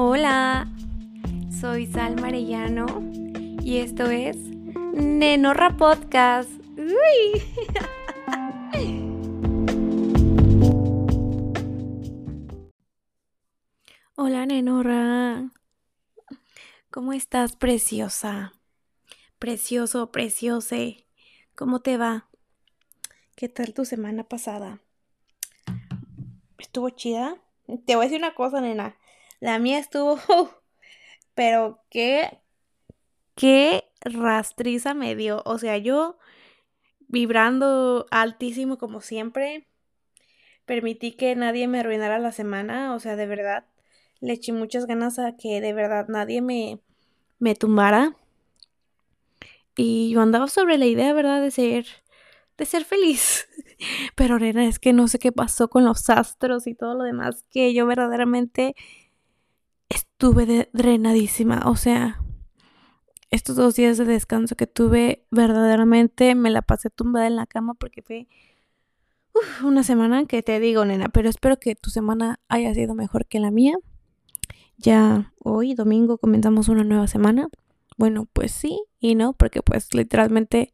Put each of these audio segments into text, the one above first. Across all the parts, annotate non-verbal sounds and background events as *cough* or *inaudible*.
Hola, soy Sal Marellano y esto es Nenorra Podcast. *laughs* Hola Nenorra, ¿cómo estás preciosa? Precioso, preciose, ¿cómo te va? ¿Qué tal tu semana pasada? ¿Estuvo chida? Te voy a decir una cosa, nena. La mía estuvo, *laughs* pero qué, qué rastriza me dio. O sea, yo vibrando altísimo como siempre, permití que nadie me arruinara la semana. O sea, de verdad, le eché muchas ganas a que de verdad nadie me, me tumbara. Y yo andaba sobre la idea, ¿verdad? De ser, de ser feliz. *laughs* Pero, nena, es que no sé qué pasó con los astros y todo lo demás, que yo verdaderamente estuve drenadísima. O sea, estos dos días de descanso que tuve, verdaderamente me la pasé tumbada en la cama porque fue una semana que te digo, nena, pero espero que tu semana haya sido mejor que la mía. Ya hoy, domingo, comenzamos una nueva semana. Bueno, pues sí y no, porque pues literalmente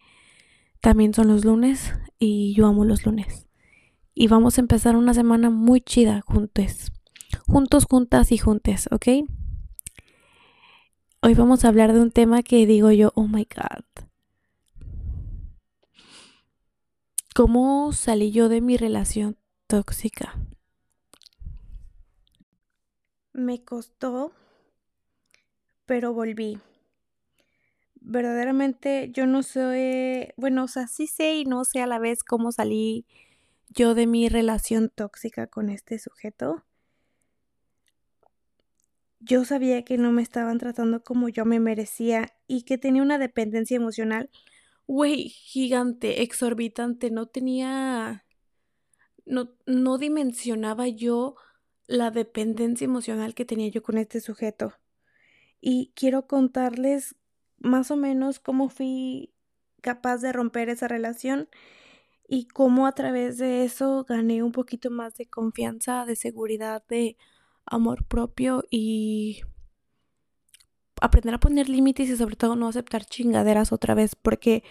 también son los lunes y yo amo los lunes. Y vamos a empezar una semana muy chida juntos juntos, juntas y juntes, ¿ok? Hoy vamos a hablar de un tema que digo yo, oh my god. ¿Cómo salí yo de mi relación tóxica? Me costó, pero volví. Verdaderamente yo no sé, bueno, o sea, sí sé y no sé a la vez cómo salí yo de mi relación tóxica con este sujeto yo sabía que no me estaban tratando como yo me merecía y que tenía una dependencia emocional, güey, gigante, exorbitante. No tenía, no, no dimensionaba yo la dependencia emocional que tenía yo con este sujeto. Y quiero contarles más o menos cómo fui capaz de romper esa relación y cómo a través de eso gané un poquito más de confianza, de seguridad, de amor propio y aprender a poner límites y sobre todo no aceptar chingaderas otra vez porque,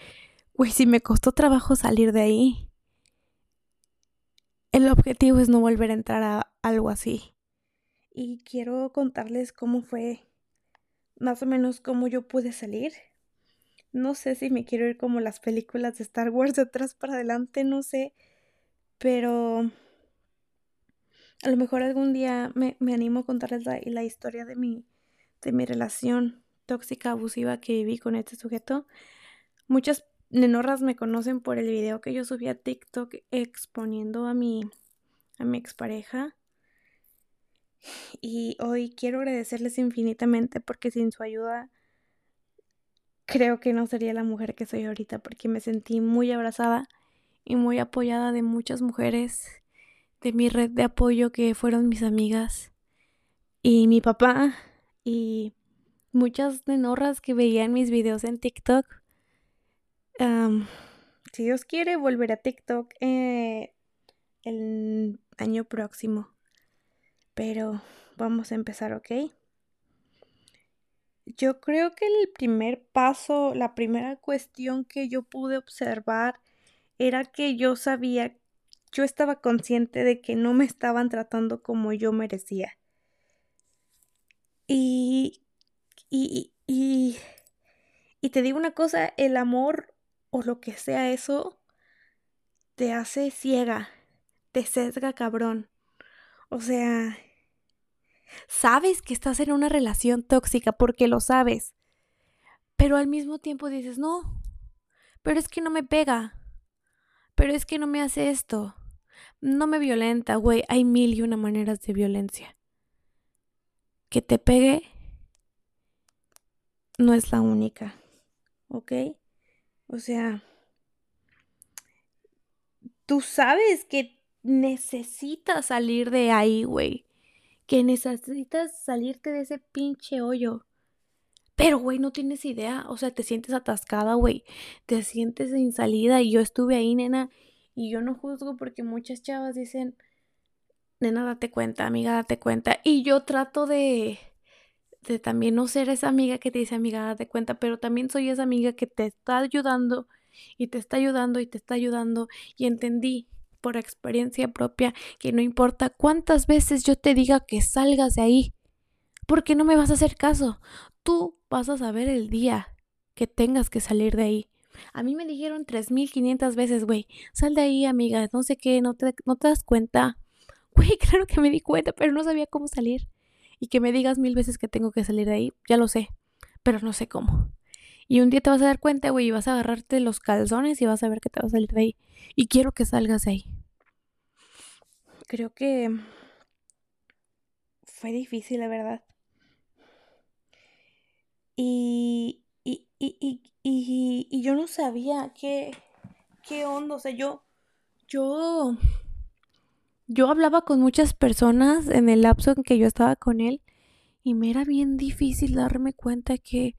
güey, si me costó trabajo salir de ahí, el objetivo es no volver a entrar a algo así. Y quiero contarles cómo fue, más o menos cómo yo pude salir. No sé si me quiero ir como las películas de Star Wars de atrás para adelante, no sé, pero a lo mejor algún día me, animo a contarles la, la, historia de mi, de mi relación tóxica, abusiva que viví con este sujeto. Muchas nenorras me conocen por el video que yo subí a TikTok exponiendo a mi, a mi expareja. Y hoy quiero agradecerles infinitamente porque sin su ayuda creo que no sería la mujer que soy ahorita porque me sentí muy abrazada y muy apoyada de muchas mujeres de mi red de apoyo que fueron mis amigas y mi papá y muchas nenorras que veían mis videos en TikTok. si Dios quiere, volver a TikTok eh, el año próximo. Pero vamos a empezar, ¿ok? Yo creo que el primer paso, la primera cuestión que yo pude observar era que yo sabía yo estaba consciente de que no me estaban tratando como yo merecía. Y, y, y, y te digo una cosa, el amor o lo que sea eso te hace ciega, te sesga cabrón. O sea, sabes que estás en una relación tóxica porque lo sabes, pero al mismo tiempo dices, no, pero es que no me pega, pero es que no me hace esto, no me violenta, güey. Hay mil y una maneras de violencia. Que te pegue no es la única. ¿Ok? O sea, tú sabes que necesitas salir de ahí, güey. Que necesitas salirte de ese pinche hoyo. Pero, güey, no tienes idea. O sea, te sientes atascada, güey. Te sientes sin salida. Y yo estuve ahí, nena. Y yo no juzgo porque muchas chavas dicen, nena, date cuenta, amiga, date cuenta. Y yo trato de, de también no ser esa amiga que te dice amiga, de cuenta, pero también soy esa amiga que te está ayudando y te está ayudando y te está ayudando y entendí por experiencia propia que no importa cuántas veces yo te diga que salgas de ahí, porque no me vas a hacer caso. Tú vas a saber el día que tengas que salir de ahí. A mí me dijeron 3500 veces, güey, sal de ahí, amiga, no sé qué, no te, no te das cuenta. *laughs* Güey, claro que me di cuenta, pero no sabía cómo salir. Y que me digas mil veces que tengo que salir de ahí, ya lo sé, pero no sé cómo. Y un día te vas a dar cuenta, güey, y vas a agarrarte los calzones y vas a ver que te vas a salir de ahí. Y quiero que salgas de ahí. Creo que fue difícil, la verdad. Y, y, y, y, y yo no sabía qué, qué onda. O sea, yo, yo, yo hablaba con muchas personas en el lapso en que yo estaba con él. Y me era bien difícil darme cuenta que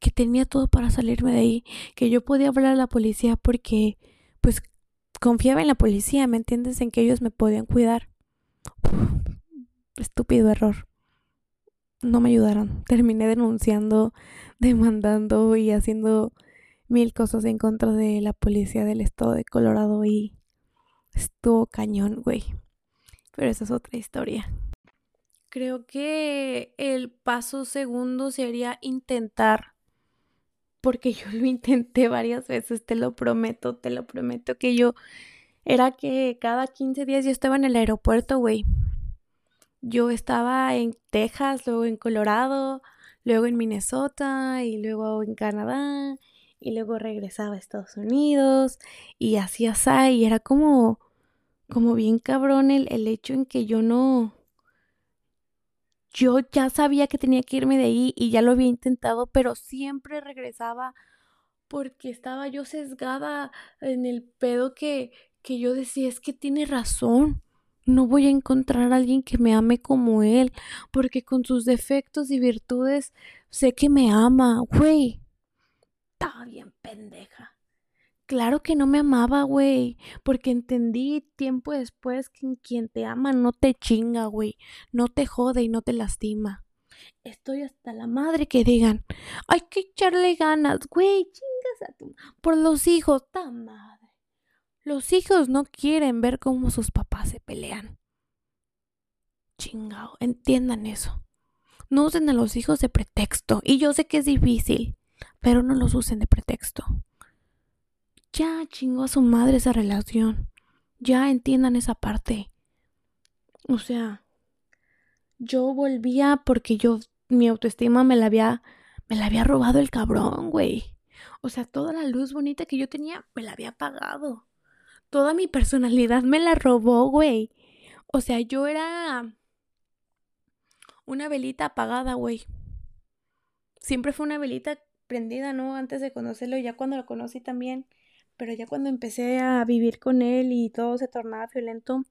que tenía todo para salirme de ahí, que yo podía hablar a la policía porque pues confiaba en la policía, ¿me entiendes? En que ellos me podían cuidar. estúpido error. No me ayudaron. *laughs* Terminé denunciando, demandando y haciendo mil cosas en contra de la policía del estado de Colorado y estuvo cañón, güey. Pero esa es otra historia. Creo que el paso segundo sería intentar porque yo lo *laughs* intenté varias veces, te lo prometo, te lo prometo que yo era que cada 15 días yo estaba en el aeropuerto, güey. Yo estaba en Texas, luego en Colorado, luego en Minnesota y luego en Canadá y luego regresaba a Estados Unidos y así así y era como como bien cabrón el, el hecho en que yo no yo ya sabía que tenía que irme de ahí y ya lo había intentado, pero siempre regresaba porque estaba yo sesgada en el pedo que, que yo decía, es que tiene razón. No voy a encontrar a alguien que me ame como él, porque con sus defectos y virtudes sé que me ama, güey. Estaba bien pendeja. Claro que no me amaba, güey, porque entendí tiempo después que quien te ama no te chinga, güey, no te jode y no te lastima. Estoy hasta la madre que digan, hay que echarle ganas, güey, chingas a tu... Por los hijos, ta madre. Los hijos no quieren ver cómo sus papás se pelean. Chingao, entiendan eso. No usen a los hijos de pretexto. Y yo sé que es difícil, pero no los usen de pretexto. Ya chingó a su madre esa relación. Ya entiendan esa parte. O sea, yo volvía porque yo mi autoestima me la había me la había robado el cabrón, güey. O sea, toda la luz bonita que yo tenía me la había apagado. Toda mi personalidad me la robó, güey. O sea, yo era una velita apagada, güey. Siempre fue una velita prendida, ¿no? Antes de conocerlo, y ya cuando lo conocí también pero ya cuando empecé a vivir con él y todo se tornaba violento,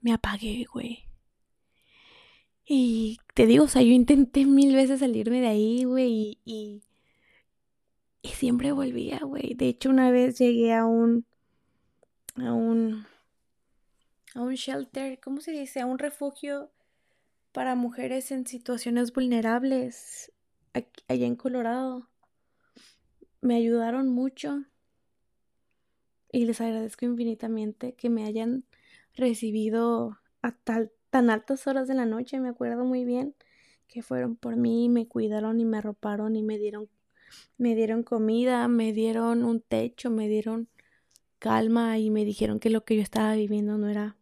me apagué, güey. Y te digo, o sea, yo intenté mil veces salirme de ahí, güey, y, y, siempre volvía, güey. De hecho, una vez llegué a un, a un, a un shelter, ¿cómo se dice? A un refugio para mujeres en situaciones vulnerables allá en Colorado. Me ayudaron mucho y les agradezco infinitamente que me hayan recibido a tal, tan altas horas de la noche, me acuerdo muy bien que fueron por mí, me cuidaron y me arroparon y me dieron me dieron comida, me dieron un techo, me dieron calma y me dijeron que lo que yo estaba viviendo no era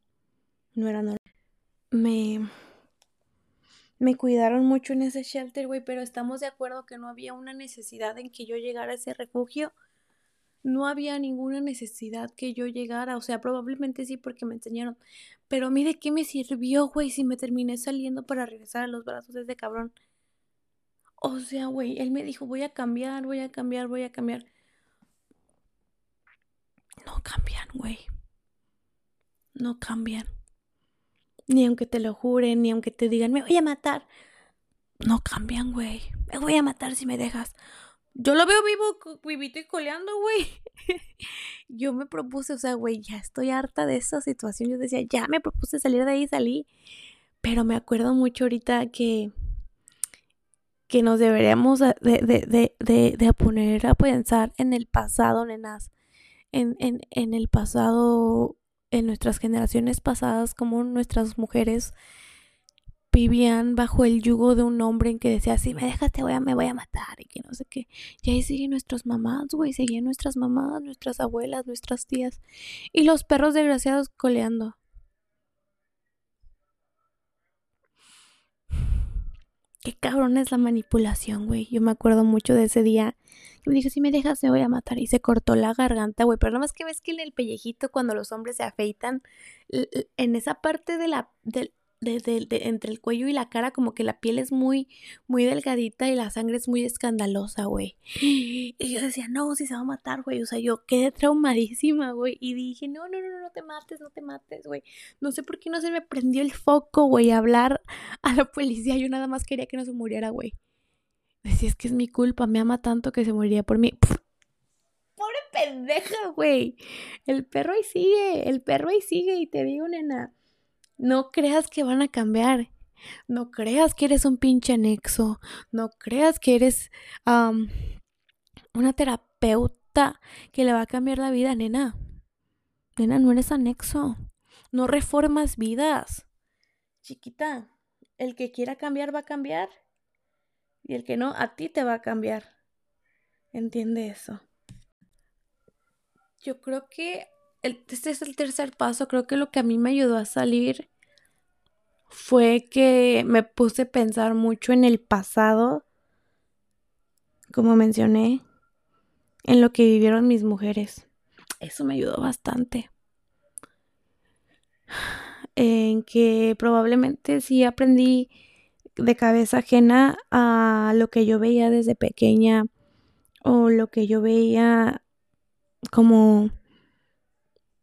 no era normal. Me me cuidaron mucho en ese shelter, güey, pero estamos de acuerdo que no había una necesidad en que yo llegara a ese refugio no había ninguna necesidad que yo llegara, o sea, probablemente sí porque me enseñaron, pero de qué me sirvió, güey, si me terminé saliendo para regresar a los brazos de ese cabrón. O sea, güey, él me dijo, voy a cambiar, voy a cambiar, voy a cambiar. No cambian, güey. No cambian. Ni aunque te lo juren, ni aunque te digan, me voy a matar. No cambian, güey. Me voy a matar si me dejas. Yo lo veo vivo, vivito y coleando, güey. *laughs* yo me propuse, o sea, güey, ya estoy harta de esa situación. Yo decía, ya me propuse salir de ahí, salí. Pero me acuerdo mucho ahorita que que nos deberíamos de, de, de, de, poner a pensar en el pasado, nenas. En, en, en el pasado, en nuestras generaciones pasadas, como nuestras mujeres vivían bajo el yugo de un hombre en que decía, si me dejas te voy a, me voy a matar y que no sé qué. Y ahí siguen nuestras mamás, güey, siguen nuestras mamás, nuestras abuelas, nuestras tías. Y los perros desgraciados coleando. Qué cabrón es la manipulación, güey. Yo me acuerdo mucho de ese día. Que me dijo, si me dejas, me voy a matar. Y se cortó la garganta, güey. Pero nada más que ves que en el pellejito, cuando los hombres se afeitan, en esa parte de la, del, de, entre el cuello y la cara como que la piel es muy, muy delgadita y la sangre es muy escandalosa, güey. Y yo decía, no, si se va a matar, güey. O sea, yo quedé traumadísima, güey. Y dije, no, no, no, no te mates, no te mates, güey. No sé por qué no se me prendió el foco, güey, a hablar a la policía. Yo nada más quería que no se muriera, güey. Decía, es que es mi culpa, me ama tanto que se moriría por mí. Pobre pendeja, güey. El perro ahí sigue, el perro ahí sigue. Y te digo, nena no creas que van a cambiar. No creas que eres un pinche anexo. No creas que eres una terapeuta que le va a cambiar la vida, nena. Nena, no eres anexo. No reformas vidas. Chiquita, el que quiera cambiar va a cambiar. Y el que no, a ti te va a cambiar. Entiende eso. Yo creo que este es el tercer paso. Creo que lo que a mí me ayudó a salir fue que me puse a pensar mucho en el pasado, como mencioné, en lo que vivieron mis mujeres. Eso me ayudó bastante. En que probablemente sí aprendí de cabeza ajena a lo que yo veía desde pequeña o lo que yo veía como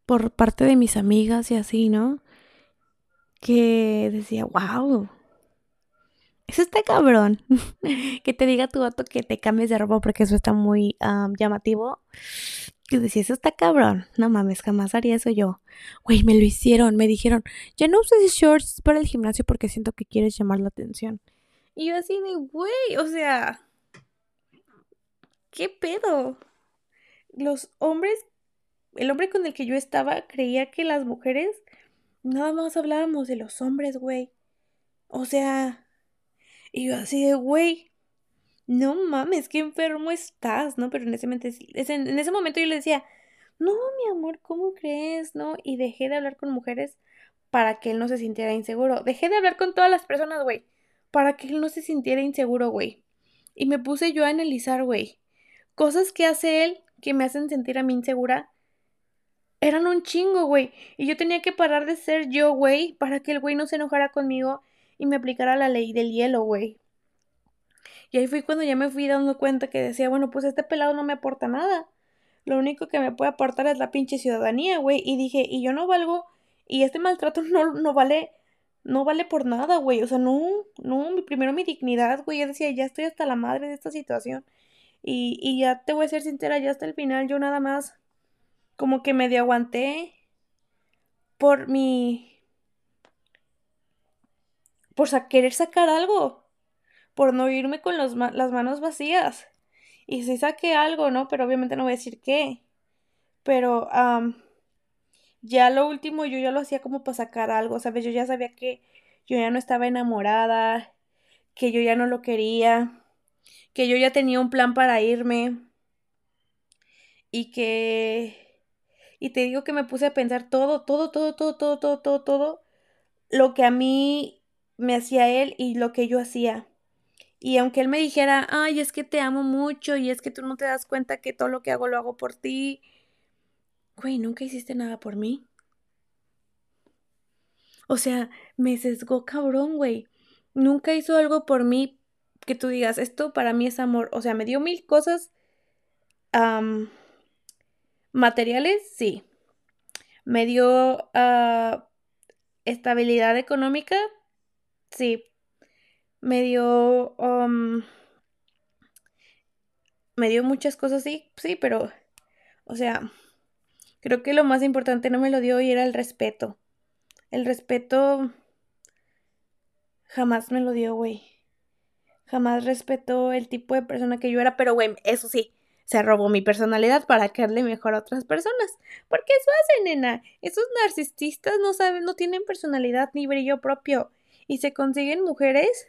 por parte de mis amigas y así, ¿no? que decía, wow, eso está cabrón. *laughs* que te diga tu vato que te cambies de ropa porque eso está muy llamativo. Que decía, eso está cabrón. No mames, jamás haría eso yo. Güey, me lo hicieron. Me dijeron, ya no uses shorts para el gimnasio porque siento que quieres llamar la atención. Y yo así de, güey, o sea, ¿qué pedo? Los hombres, el hombre con el que yo estaba creía que las mujeres nada más hablábamos de los hombres, güey. O sea, y yo así de, güey, no mames, qué enfermo estás, ¿no? Pero en ese, momento, en ese momento yo le decía, no, mi amor, ¿cómo crees? ¿No? Y dejé de hablar con mujeres para que él no se sintiera inseguro. Dejé de hablar con todas las personas, güey, para que él no se sintiera inseguro, güey. Y me puse yo a analizar, güey, cosas que hace él que me hacen sentir a mí insegura eran un chingo, güey. Y yo tenía que parar de ser yo, güey, para que el güey no se enojara conmigo y me aplicara la ley del hielo, güey. Y ahí fui cuando ya me fui dando cuenta que decía, bueno, pues este pelado no me aporta nada. Lo único que me puede aportar es la pinche ciudadanía, güey. Y dije, y yo no valgo, y este maltrato *laughs* no, no vale, no vale por nada, güey. O sea, no, no, primero mi dignidad, güey. Yo decía, ya estoy hasta la madre de esta situación. Y, y ya te voy a ser sincera, ya hasta el final yo nada más como que medio aguanté por mi... por querer sacar algo, por no irme con los ma las manos vacías. Y si sí saqué algo, ¿no? Pero obviamente no voy a decir qué. Pero um, ya lo último yo ya lo hacía como para sacar algo, ¿sabes? Yo ya sabía que yo ya no estaba enamorada, que yo ya no lo quería, que yo ya tenía un plan para irme. Y que... Y te digo que me puse a pensar todo, todo, todo, todo, todo, todo, todo, todo lo que a mí me hacía él y lo que yo hacía. Y aunque él me dijera, ay, es que te amo mucho y es que tú no te das cuenta que todo lo que hago lo hago por ti, güey, nunca hiciste nada por mí. O sea, me sesgó cabrón, güey. Nunca hizo algo por mí que tú digas, esto para mí es amor. O sea, me dio mil cosas. Materiales, sí. Me dio ah, estabilidad económica, sí. Me dio... Um, me dio muchas cosas, sí, sí, pero... O sea, creo que lo más importante no me lo dio y era el respeto. El respeto jamás me lo dio, güey. jamás respetó el tipo de persona que yo era, pero güey, eso sí, se robó mi personalidad para quedarle mejor a otras personas. Porque eso hace, nena. Esos narcisistas no saben, no tienen personalidad ni brillo propio. Y se consiguen mujeres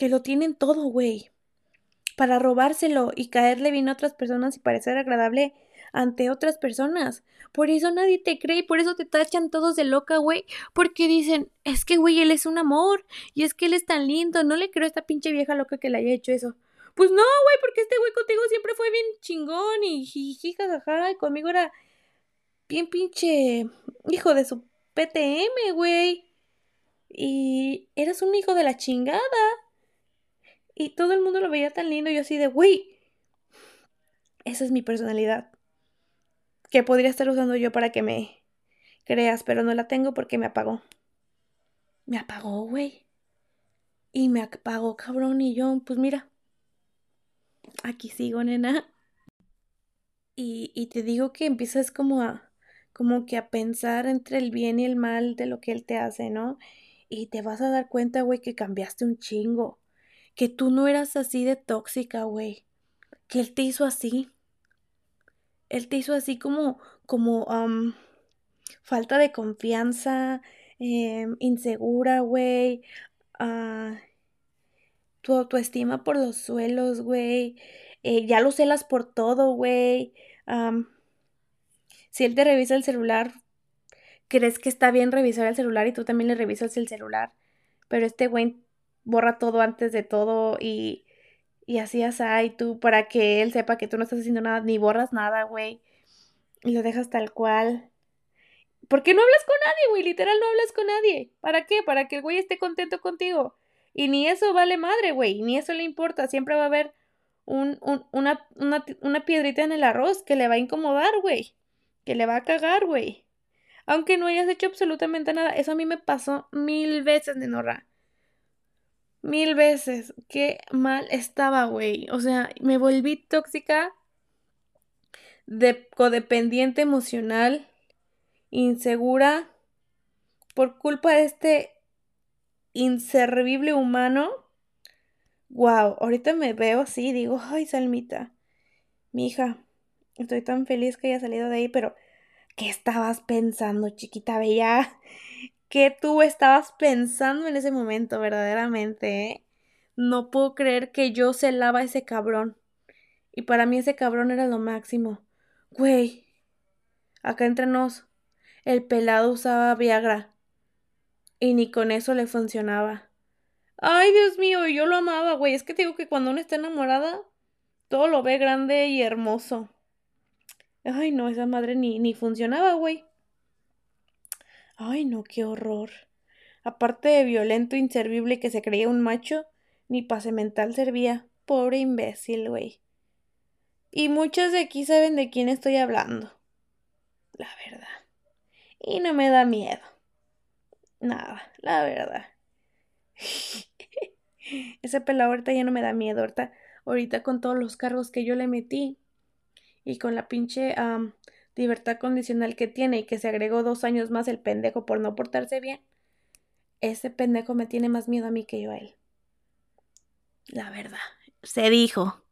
que lo tienen todo, güey. Para robárselo y caerle bien a otras personas y parecer agradable ante otras personas. Por eso nadie te cree y por eso te tachan todos de loca, güey. Porque dicen, es que, güey, él es un amor. Y es que él es tan lindo. No le creo a esta pinche vieja loca que le haya hecho eso. Pues no, güey, porque este güey contigo siempre fue bien chingón y jiji, jajaja. Y conmigo era bien pinche hijo de su PTM, güey. Y eras un hijo de la chingada. Y todo el mundo lo veía tan lindo. Yo así de, güey, esa es mi personalidad que podría estar usando yo para que me creas, pero no la tengo porque me apagó. Me apagó, güey. Y me apagó, cabrón, y yo, pues mira, aquí sigo, nena. Y, y te digo que empiezas como a, como que a pensar entre el bien y el mal de lo que él te hace, ¿no? Y te vas a dar cuenta, güey, que cambiaste un chingo. Que tú no eras así de tóxica, güey. Que él te hizo así él te hizo así como, como, falta de confianza, em, insegura, güey, uh, tu autoestima por los suelos, güey, eh, ya lo celas por todo, güey, si él te revisa el celular, crees que está bien revisar el celular y tú también le revisas el celular, pero este güey borra todo antes de todo y y así y tú para que él sepa que tú no estás haciendo nada, ni borras nada, güey. Y lo dejas tal cual. ¿Por qué no hablas con nadie, güey? Literal, no hablas con nadie. ¿Para qué? Para que el güey esté contento contigo. Y ni eso vale madre, güey. Ni eso le importa. Siempre va a haber un, un, una, una, una piedrita en el arroz que le va a incomodar, güey. Que le va a cagar, güey. Aunque no hayas hecho absolutamente nada. Eso a mí me pasó mil veces, Nenorra. Mil veces. Qué mal estaba, güey. O sea, me volví tóxica, de codependiente emocional, insegura, por culpa de este inservible humano. Wow, ahorita me veo así, digo, ay, Salmita, mi hija, estoy tan feliz que haya salido de ahí, pero ¿qué estabas pensando, chiquita bella? ¿Qué tú estabas pensando en ese momento, verdaderamente? Eh? No puedo creer que yo celaba a ese cabrón. Y para mí ese cabrón era lo máximo. Güey, acá entre nos, el pelado usaba Viagra. Y ni con eso le funcionaba. Ay, Dios mío, yo lo amaba, güey. Es que te digo que cuando uno está enamorada, todo lo ve grande y hermoso. Ay, no, esa madre ni, ni funcionaba, güey. Ay, no, qué horror. Aparte de violento, inservible que se creía un macho, ni pase mental servía. Pobre imbécil, güey. Y muchos de aquí saben de quién estoy hablando. La verdad. Y no me da miedo. Nada, la verdad. *laughs* Ese pelado ahorita ya no me da miedo. Ahorita, ahorita con todos los cargos que yo le metí y con la pinche libertad condicional que tiene y que se agregó dos años más el pendejo por no portarse bien, ese pendejo me tiene más miedo a mí que yo a él. La verdad, se dijo.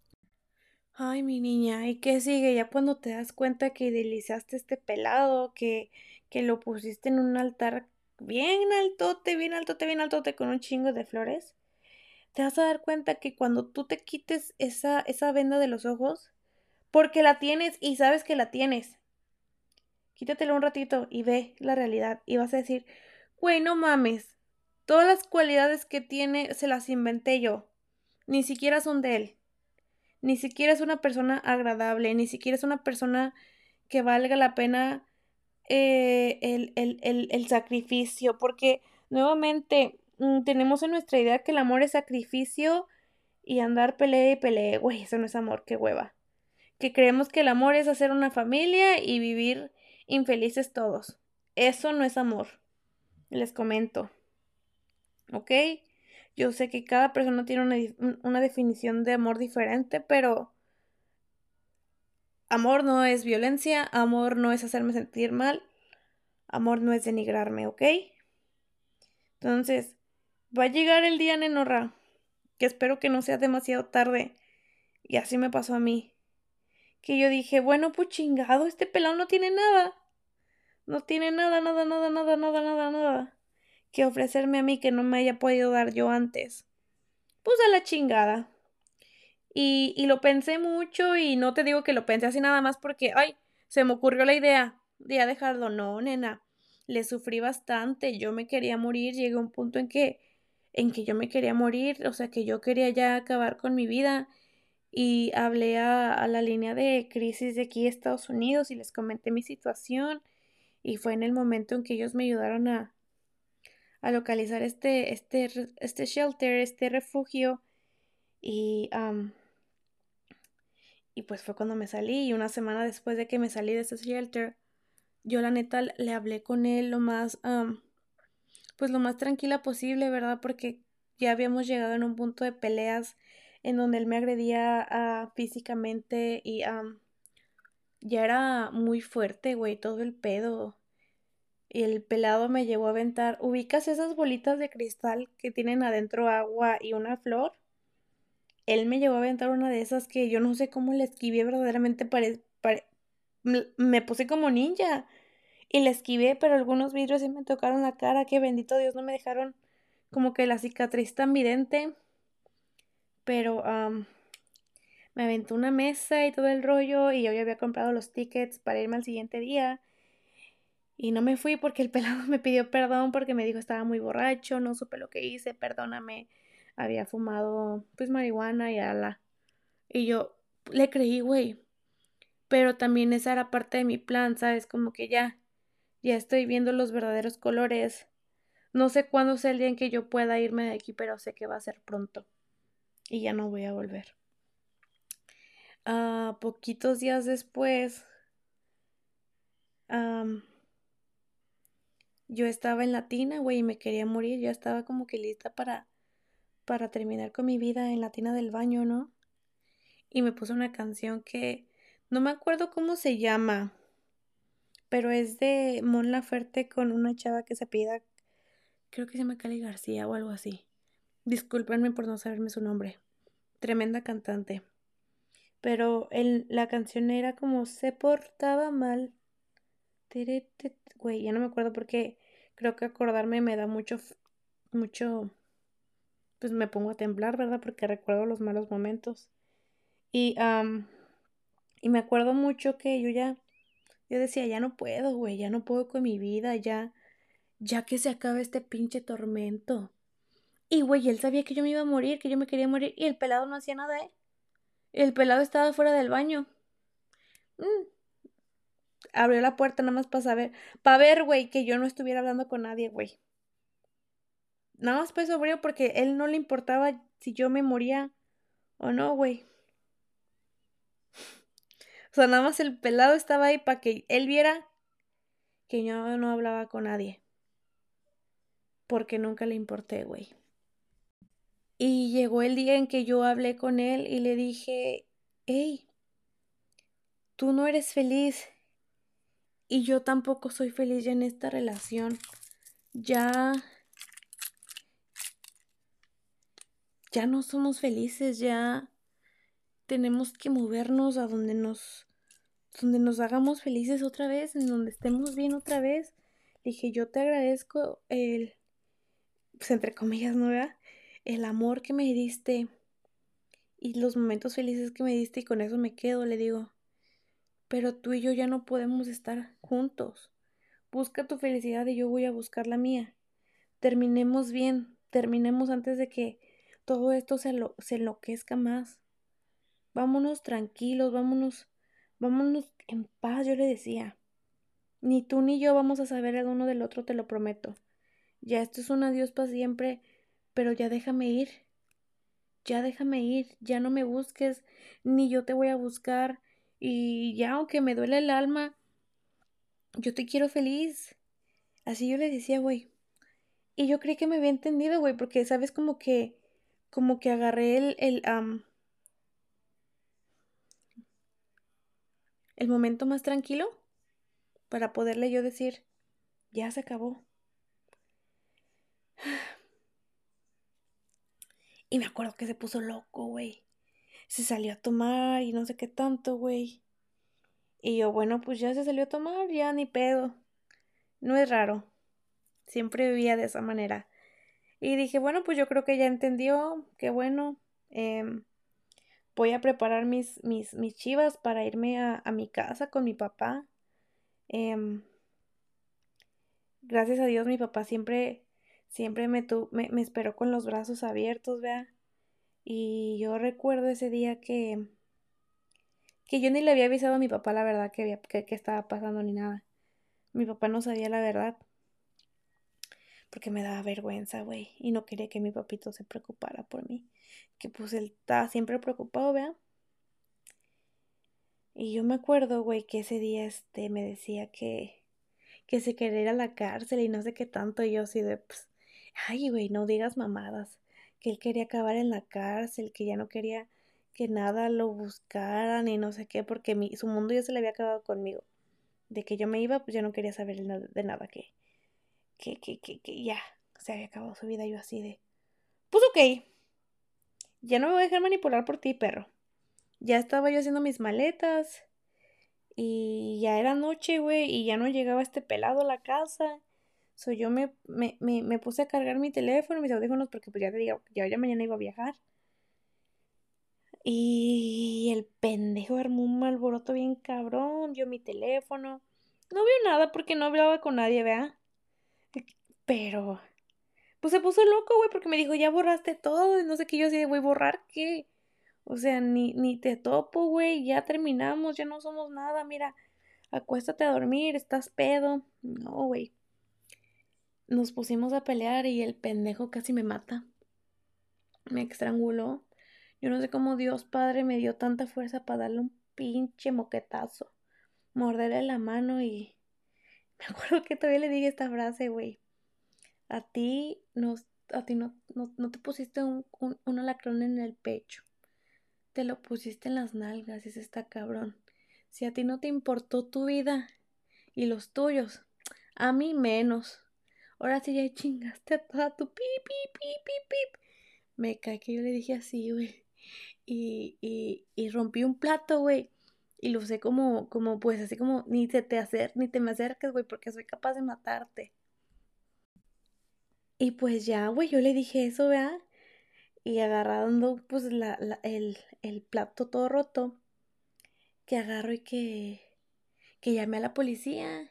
Ay, mi niña, ¿y qué sigue? Ya cuando te das cuenta que idealizaste este pelado, que, que lo pusiste en un altar bien altote, bien altote, bien altote, con un chingo de flores, te vas a dar cuenta que cuando tú te quites esa, esa venda de los ojos, porque la tienes y sabes que la tienes, Quítatelo un ratito y ve la realidad y vas a decir, güey, no mames, todas las cualidades que tiene se las inventé yo, ni siquiera son de él, ni siquiera es una persona agradable, ni siquiera es una persona que valga la pena eh, el, el, el, sacrificio, porque nuevamente mm, tenemos en nuestra idea que el amor es sacrificio y andar pelea y pelea, güey, eso no es amor, qué hueva. Que creemos que el amor es hacer una familia y vivir infelices todos. Eso no es amor. Les comento. ¿Ok? Yo sé que cada persona tiene una, definición de amor diferente, pero amor no es violencia, amor no es hacerme sentir mal, amor no es denigrarme, ¿ok? Entonces, va a llegar el día, Nenorra, que espero que no sea demasiado tarde. Y así me pasó a mí. Que yo dije, bueno, pues chingado, este pelado no tiene nada. No tiene nada, nada, nada, nada, nada, nada, nada. Que ofrecerme a mí que no me haya podido dar yo antes. Pues la chingada. Y, y lo pensé mucho y no te digo que lo pensé así nada más porque, ay, se me ocurrió la idea de dejarlo. No, nena. Le sufrí bastante. Yo me quería morir. Llegué a un punto en que, en que yo me quería morir. O sea, que yo quería ya acabar con mi vida. Y hablé a, a la línea de crisis de aquí Estados Unidos y les comenté mi situación. Y fue en el momento en que ellos me ayudaron a, a localizar este, este, este shelter, este refugio. Y, y pues fue cuando me salí. Y una semana después de que me salí de ese shelter, yo la neta le hablé con él lo más, pues lo más tranquila posible, ¿verdad? Porque ya habíamos llegado en un punto de peleas en donde él me agredía uh, físicamente y ya era muy fuerte, güey, todo el pedo. Y el pelado me llevó a aventar. ¿Ubicas esas bolitas de cristal que tienen adentro agua y una flor? Él me llevó a aventar una de esas que yo no sé cómo le esquivé, verdaderamente pare, me puse como ninja. Y le esquivé, pero algunos vidrios sí me tocaron la cara, que bendito Dios no me dejaron como que la cicatriz tan vidente. Pero me aventó una mesa y todo el rollo y yo ya había comprado los tickets para irme al siguiente día. Y no me fui porque el *laughs* pelado me pidió perdón porque me dijo estaba muy borracho, no supe lo que hice, perdóname. Había fumado pues marihuana y ala. Y yo le creí, güey. Pero también esa era parte de mi plan, ¿sabes? Como que ya, ya estoy viendo los verdaderos colores. No sé cuándo sea el día en que yo pueda irme de aquí, pero sé que va a ser pronto. Y ya no voy a volver. Ah, poquitos días después, yo estaba en Latina, güey, y me quería morir. Yo estaba como que lista para, para terminar con mi vida en Latina del baño, ¿no? Y me puso una canción que no me acuerdo cómo se llama, pero es de Mon Laferte con una chava que se pida, creo que se llama Cali García o algo así. Discúlpenme por no saberme su nombre. Tremenda cantante. Pero el, la canción era como se portaba mal Güey, ya no me acuerdo porque creo que acordarme me da mucho, mucho, pues me pongo a temblar, ¿verdad? Porque recuerdo los malos momentos. Y, y me acuerdo mucho que yo ya, yo decía, ya no puedo, güey, ya no puedo con mi vida, ya, ya que se acabe este pinche tormento. Y, güey, él sabía que yo me iba a morir, que yo me quería morir, y el pelado no hacía nada, ¿eh? El pelado estaba fuera del baño. Mm, abrió la puerta nada más para saber, para ver, güey, que yo no estuviera hablando con nadie, güey. Nada más pues abrió porque él no le importaba si yo me moría o no, güey. O sea, nada más el pelado estaba ahí para que él viera que yo no hablaba con nadie. Porque nunca le importé, güey. Y llegó el día en que yo hablé con él y le dije, hey, tú no eres feliz y yo tampoco soy feliz ya en esta relación. Ya... Ya no somos felices, ya tenemos que movernos a donde nos donde nos hagamos felices otra vez, en donde estemos bien otra vez. dije, yo te agradezco el, pues entre comillas, ¿no? El amor que me diste y los momentos felices que me diste y con eso me quedo, le digo. Pero tú y yo ya no podemos estar juntos. Busca tu felicidad y yo voy a buscar la mía. Terminemos bien, terminemos antes de que todo esto se, lo, se enloquezca más. Vámonos tranquilos, vámonos, vámonos en paz, yo le decía. Ni tú ni yo vamos a saber el uno del otro, te lo prometo. Ya esto es un adiós para siempre, pero ya déjame ir. Ya déjame ir, ya no me busques, ni yo te voy a buscar, y ya, aunque me duele el alma, yo te quiero feliz. Así yo le decía, güey. Y yo creí que me había entendido, güey, porque, ¿sabes? Como que, como que agarré el, el, el momento más tranquilo para poderle yo decir, ya se acabó. Y me acuerdo que se puso loco, güey. Se salió a tomar y no sé qué tanto, güey. Y yo, bueno, pues ya se salió a tomar, ya ni pedo. No es raro. Siempre vivía de esa manera. Y dije, bueno, pues yo creo que ya entendió, qué bueno. Em, voy a preparar mis, mis, mis chivas para irme a, a, mi casa con mi papá. Eh, gracias a Dios mi papá siempre, siempre me, tu, me, me esperó con los brazos abiertos, vea. Y yo recuerdo ese día que, que yo ni le había avisado a mi papá la verdad que, había, que, que estaba pasando ni nada. Mi papá no sabía la verdad. Porque me daba vergüenza, güey. Y no quería que mi papito se preocupara por mí. Que pues él estaba siempre preocupado, vea. Y yo me acuerdo, güey, que ese día este me decía que, que se quería ir a la cárcel y no sé qué tanto. Yo así de, pues, ay, güey, no digas mamadas. Que él quería acabar en la cárcel, que ya no quería que nada lo buscaran y no sé qué, porque mi, su mundo ya se le había acabado conmigo. De que yo me iba, pues yo no quería saber de nada que, que, que, que, que ya se había acabado su vida. Yo así de, pues ok, ya no me voy a dejar manipular por ti, perro. Ya estaba yo haciendo mis maletas. Y ya era noche, güey, y ya no llegaba este pelado a la casa. So yo me, me, me, me puse a cargar mi teléfono, mis audífonos, porque pues ya te digo, ya, ya mañana iba a viajar. Y el pendejo armó un alboroto bien cabrón, dio mi teléfono. No vio nada porque no hablaba con nadie, vea. Pero, pues se puso loco, güey, porque me dijo, ya borraste todo. Y no sé qué yo así, güey, ¿borrar qué? O sea, ni, ni te topo, güey, ya terminamos, ya no somos nada, mira, acuéstate a dormir, estás pedo. No, güey. Nos pusimos a pelear y el pendejo casi me mata. Me estranguló. Yo no sé cómo Dios Padre me dio tanta fuerza para darle un pinche moquetazo. Morderle la mano y... *laughs* Me acuerdo que todavía le dije esta frase, güey. A ti, no, a ti no, no, no te pusiste un, un, alacrón en el pecho te lo pusiste en las nalgas, ese está cabrón. Si a ti no te importó tu vida y los tuyos, a mí menos. Ahora sí ya chingaste a toda tu pi, pi, pi, pi, pi. Me cae que yo le dije así, güey. Y, y, y rompí un plato, güey. Y lo usé como, como, pues así como, ni te, te hacer, ni te me acerques, güey, porque soy capaz de matarte. Y pues ya, güey, yo le dije eso, ¿verdad? y agarrando pues la, la, el, el, plato todo roto, que agarro y que, que llamé a la policía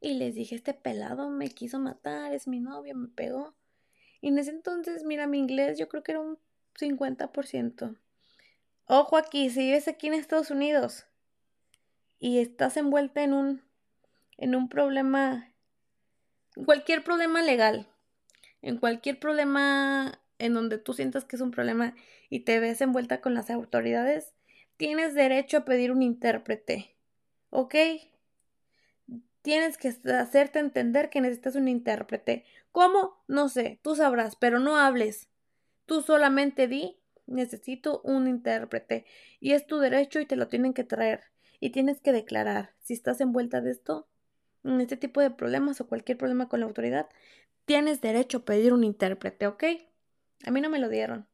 y les dije, este pelado me quiso matar, es mi novio, me pegó. Y en ese entonces, mira, mi inglés yo creo que era un 50%. Ojo aquí, si vives aquí en Estados Unidos y estás envuelta en un, en un problema, cualquier problema legal, en cualquier problema en donde tú sientas que es un problema y te ves envuelta con las autoridades, tienes derecho a pedir un intérprete. ¿Ok? Tienes que hacerte entender que necesitas un intérprete. ¿Cómo? No sé, tú sabrás, pero no hables. Tú solamente di, necesito un intérprete. Y es tu derecho y te lo tienen que traer. Y tienes que declarar si estás envuelta de esto, en este tipo de problemas o cualquier problema con la autoridad, tienes derecho a pedir un intérprete, ¿ok? A mí no me lo dieron.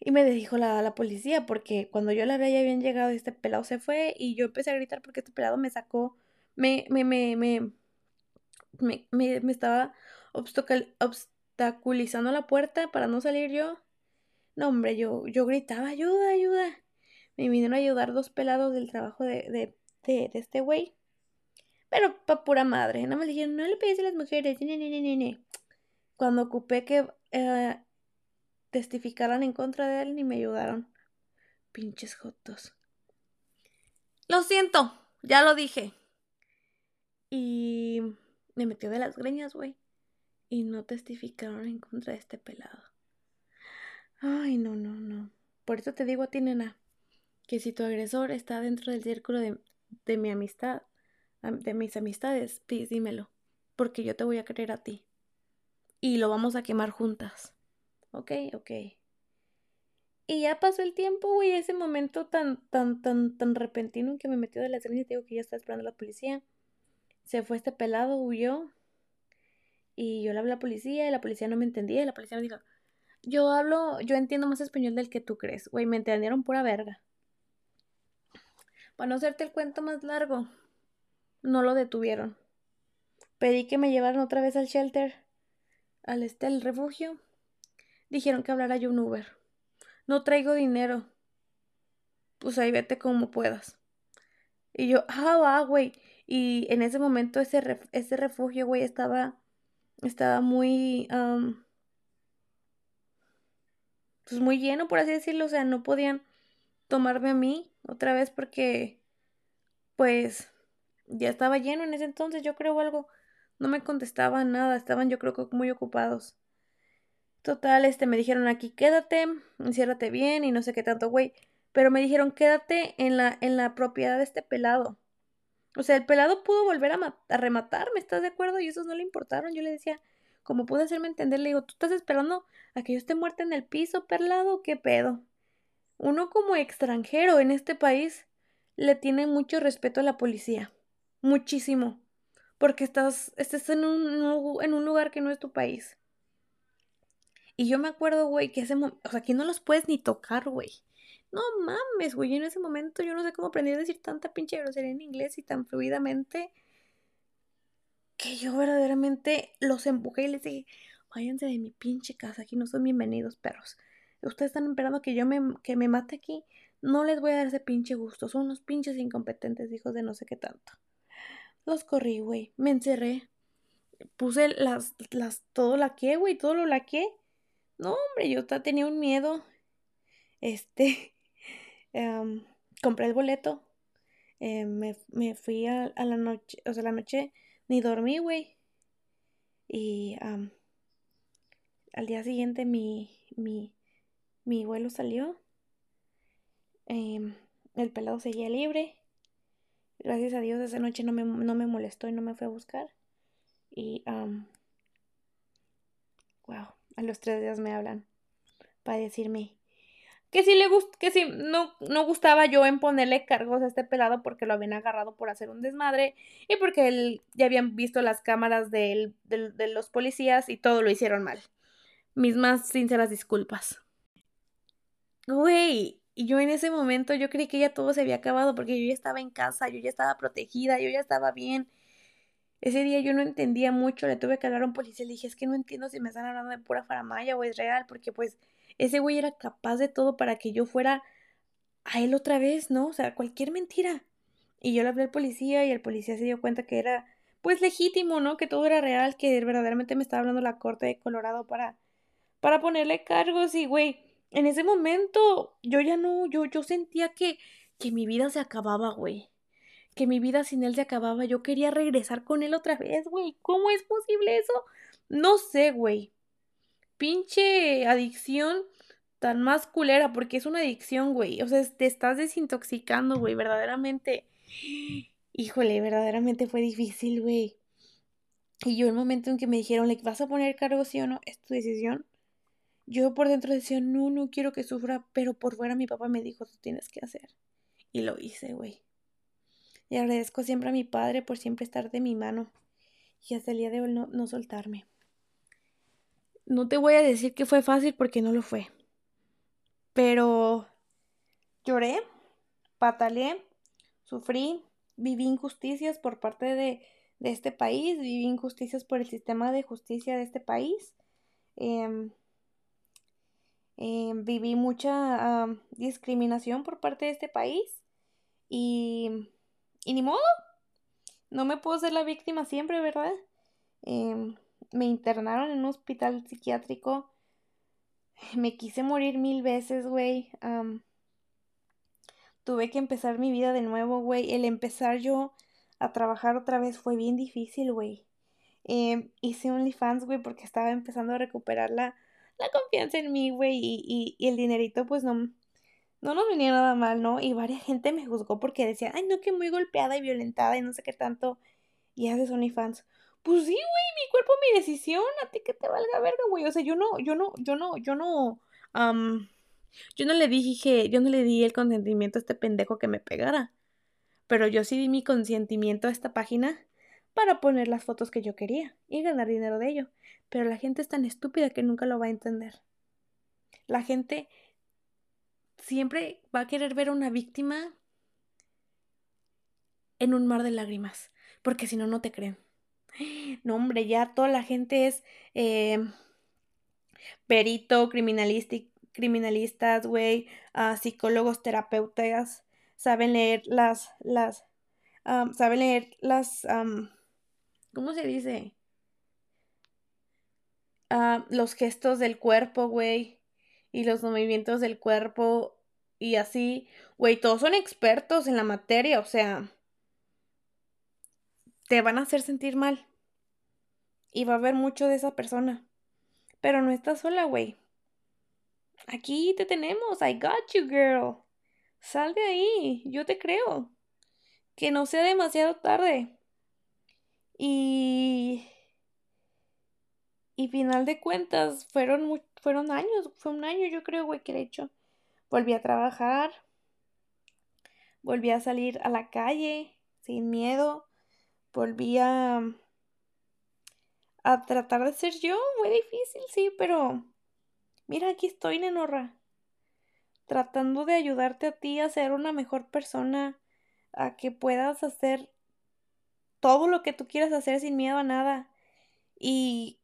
Y me dijo la, la policía, porque cuando yo la veía ya habían llegado y este pelado se fue y yo empecé a gritar porque este pelado me sacó, me, me, me, me, me, me, estaba obstaculizando la puerta para no salir yo. No, hombre, yo, yo gritaba, ayuda, ayuda. Me vinieron a ayudar dos pelados del trabajo de, de, de, de este güey. Pero pa' pura madre. Nada más le dijeron, no le pegues a las mujeres. Ni, ni, ni, ni. Cuando ocupé que eh, testificaran en contra de él ni me ayudaron. Pinches jotos. Lo siento, ya lo dije. Y me metió de las greñas, güey. Y no testificaron en contra de este pelado. Ay, no, no, no. Por eso te digo a ti, nena, que si tu agresor está dentro del círculo de, de mi amistad, de mis amistades, dímelo. Porque yo te voy a creer a ti. Y lo vamos a quemar juntas. Ok, ok. Y ya pasó el tiempo, güey, ese momento tan, tan, tan, tan repentino en que me metió de la escena y digo que ya está esperando la policía. Se fue este pelado, huyó. Y yo le hablé a la policía y la policía no me entendía. Y la policía me dijo, Yo hablo, yo entiendo más español del que tú crees. Güey, me entendieron pura verga. Para no hacerte el cuento más largo, no lo detuvieron. Pedí que me llevaran otra vez al shelter, al este, al refugio. Dijeron que hablara yo un Uber. No traigo dinero. Pues ahí vete como puedas. Y yo, ah, va, güey. Y en ese momento ese, ese refugio, güey, estaba, estaba muy, pues muy lleno, por así decirlo. O sea, no podían tomarme a mí otra vez porque, pues, ya estaba lleno en ese entonces, yo creo algo. No me contestaban nada, estaban yo creo que muy ocupados. Total, este, me dijeron aquí quédate, enciérrate bien y no sé qué tanto, güey. Pero me dijeron quédate en la, en la propiedad de este pelado. O sea, el pelado pudo volver a, a rematarme, ¿estás de acuerdo? Y esos no le importaron. Yo le decía, como pude hacerme entender, le digo, ¿tú estás esperando a que yo esté muerta en el piso, perlado? ¿Qué pedo? Uno como extranjero en este país le tiene mucho respeto a la policía. Muchísimo. Porque estás, estás en, un, en un lugar que no es tu país. Y yo me acuerdo, güey, que ese momento, o sea, aquí no los puedes ni tocar, güey. No mames, güey, en ese momento yo no sé cómo aprendí a decir tanta pinche grosería en inglés y tan fluidamente que yo verdaderamente los empujé y les dije, váyanse de mi pinche casa, aquí no son bienvenidos, perros. Ustedes están esperando que yo me, que me mate aquí. No les voy a dar ese pinche gusto. Son unos pinches incompetentes hijos de no sé qué tanto. Los corrí, güey. Me encerré. Puse las, las, todo laqué, güey, todo lo laqué. No, hombre, yo tenía un miedo. Este, em, compré el boleto. Em, me, me, fui a, a, la noche, o sea, la noche ni dormí, güey. Y al día siguiente mi, mi, mi vuelo salió. Em, el pelado seguía libre. Gracias a Dios esa noche no me, no me molestó y no me fue a buscar. Y, wow, a los tres días me hablan para decirme que si le gust que si no, no gustaba yo en ponerle cargos a este pelado porque lo habían agarrado por hacer un desmadre y porque él ya habían visto las cámaras de, de los policías y todo lo hicieron mal. Mis más sinceras disculpas. Güey, y yo en ese momento yo creí que ya todo se había acabado porque yo ya estaba en casa, yo ya estaba protegida, yo ya estaba bien. Ese día yo no entendía mucho, le tuve que hablar a un policía le dije, es que no entiendo si me están hablando de pura faramaya o es real, porque pues ese güey era capaz de todo para que yo fuera a él otra vez, ¿no? O sea, cualquier mentira. Y yo le hablé al policía y el policía se dio cuenta que era, pues, legítimo, ¿no? Que todo era real, que verdaderamente me estaba hablando la corte de Colorado para, para ponerle cargos y, güey, en ese momento yo ya no, yo, yo sentía que, que mi vida se acababa, güey. Que mi vida sin él se acababa. Yo quería regresar con él otra vez, güey. ¿Cómo es posible eso? No sé, güey pinche adicción tan más culera, porque es una adicción, güey. O sea, te estás desintoxicando, güey, verdaderamente. Híjole, verdaderamente fue difícil, güey. Y yo el momento en que me dijeron, ¿le vas a poner cargo sí o no? Es tu decisión. Yo por dentro decía, no, no quiero que sufra, pero por fuera mi papá me dijo, tú tienes que hacer. Y lo hice, güey. Y agradezco siempre a mi padre por siempre estar de mi mano y hasta el día de hoy no, no soltarme. No te voy a decir que fue fácil porque no lo fue. Pero lloré, pataleé, sufrí, viví injusticias por parte de, de este país, viví injusticias por el sistema de justicia de este país. Em, em, viví mucha discriminación por parte de este país y, y ni modo. No me puedo ser la víctima siempre, ¿verdad? Eh, me internaron en un hospital psiquiátrico. Me quise morir mil veces, güey. tuve que empezar mi vida de nuevo, güey. El empezar yo a trabajar otra vez fue bien difícil, güey. Eh, hice OnlyFans, güey, porque estaba empezando a recuperar la, la confianza en mí, güey. Y, y, el dinerito, pues no, no nos venía nada mal, ¿no? Y varias gente me juzgó porque decía, ay, no, que muy golpeada y violentada y no sé qué tanto. Y haces OnlyFans. Pues sí, güey, mi cuerpo, mi decisión, a ti que te valga verga, güey. O sea, yo no, yo no, yo no, yo no, yo no le dije, yo no le di el consentimiento a este pendejo que me pegara. Pero yo sí di mi consentimiento a esta página para poner las fotos que yo quería y ganar dinero de ello. Pero la gente es tan estúpida que nunca lo va a entender. La gente siempre va a querer ver a una víctima en un mar de lágrimas, porque si no, no te creen. No, hombre, ya toda la gente es eh, perito, criminalistas, güey, uh, psicólogos, terapeutas, saben leer las, las, saben leer las, ¿cómo se dice? Uh, los gestos del cuerpo, güey, y los movimientos del cuerpo y así, güey, todos son expertos en la materia, o sea, te van a hacer sentir mal. Y va a haber mucho de esa persona. Pero no estás sola, güey. Aquí te tenemos. I got you, girl. Sal de ahí. Yo te creo. Que no sea demasiado tarde. Y. Y final de cuentas, fueron, fueron años. Fue un año, yo creo, güey, que de hecho. Volví a trabajar. Volví a salir a la calle sin miedo volví a, tratar de ser yo. Muy difícil, sí, pero mira, aquí estoy, Nenorra. Tratando de ayudarte a ti a ser una mejor persona, a que puedas hacer todo lo que tú quieras hacer sin miedo a nada. Y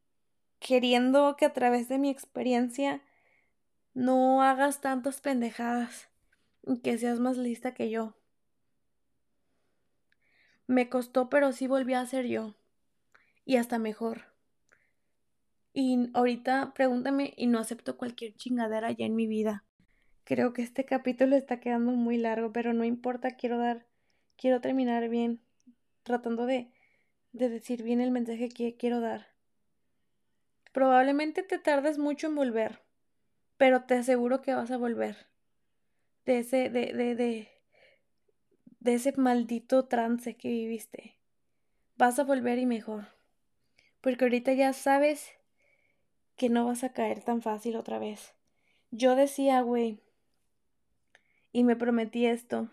queriendo que a través de mi experiencia no hagas tantas pendejadas y que seas más lista que yo. Me costó, pero sí volví a ser yo. Y hasta mejor. Y ahorita pregúntame y no acepto cualquier chingadera ya en mi vida. Creo que este capítulo está quedando muy largo, pero no importa, quiero dar, quiero terminar bien, tratando de, de decir bien el mensaje que quiero dar. Probablemente te tardes mucho en volver, pero te aseguro que vas a volver. De ese, de, de, de, de ese maldito trance que viviste. Vas a volver y mejor. Porque ahorita ya sabes que no vas a caer tan fácil otra vez. Yo decía, güey, y me prometí esto.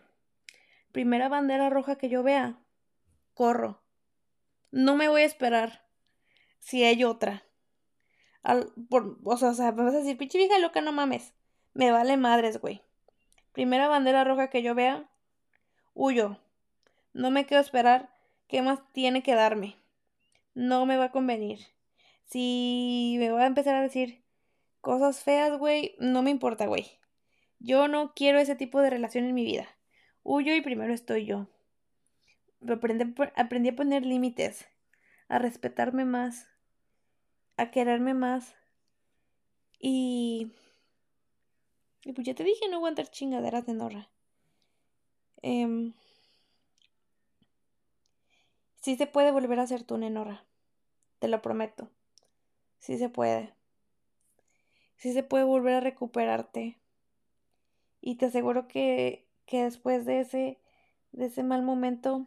Primera bandera roja que yo vea, corro. No me voy a esperar si hay otra. Al, por, o, sea, o sea, me vas a decir, pinche vieja loca, no mames. Me vale madres, güey. Primera bandera roja que yo vea, Huyo. No me quedo esperar. ¿Qué más tiene que darme? No me va a convenir. Si me va a empezar a decir cosas feas, güey, no me importa, güey. Yo no quiero ese tipo de relación en mi vida. Huyo y primero estoy yo. Aprendí, aprendí a poner límites, a respetarme más, a quererme más. Y... Y pues ya te dije no aguantar chingaderas de Norra. Eh, sí se puede volver a ser tu Nenorra. Te lo prometo. Sí se puede. Sí se puede volver a recuperarte. Y te aseguro que, que después de ese, de ese mal momento,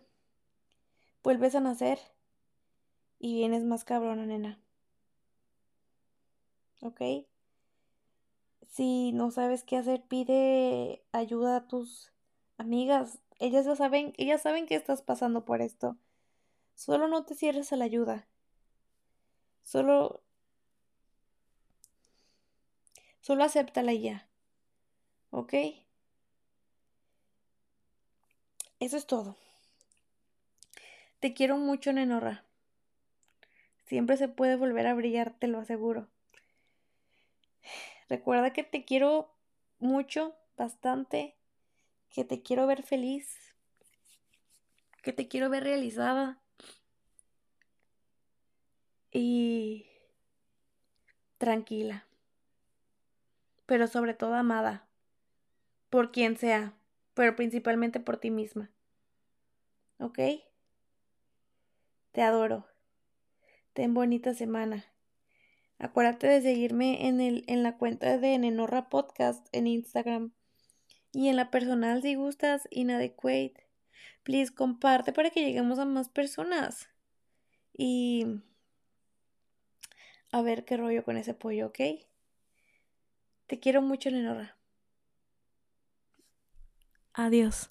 vuelves a nacer y vienes más cabrona, nena. ¿Ok? Si no sabes qué hacer, pide ayuda a tus Amigas, ellas ya saben, ellas saben que estás pasando por esto. Solo no te cierres a la ayuda. Solo Solo acéptala ya. ¿Ok? Eso es todo. Te quiero mucho, Nenorra. Siempre se puede volver a brillar, te lo aseguro. Recuerda que te quiero mucho, bastante que te quiero ver feliz, que te quiero ver realizada y tranquila, pero sobre todo amada, por quien sea, pero principalmente por ti misma. ¿Ok? Te adoro. Ten bonita semana. Acuérdate de seguirme en, el, en la cuenta de Nenorra Podcast en Instagram y en la personal, si gustas, inadequate, please comparte para que lleguemos a más personas. Y a ver qué rollo con ese pollo, ¿ok? Te quiero mucho, Lenora. Adiós.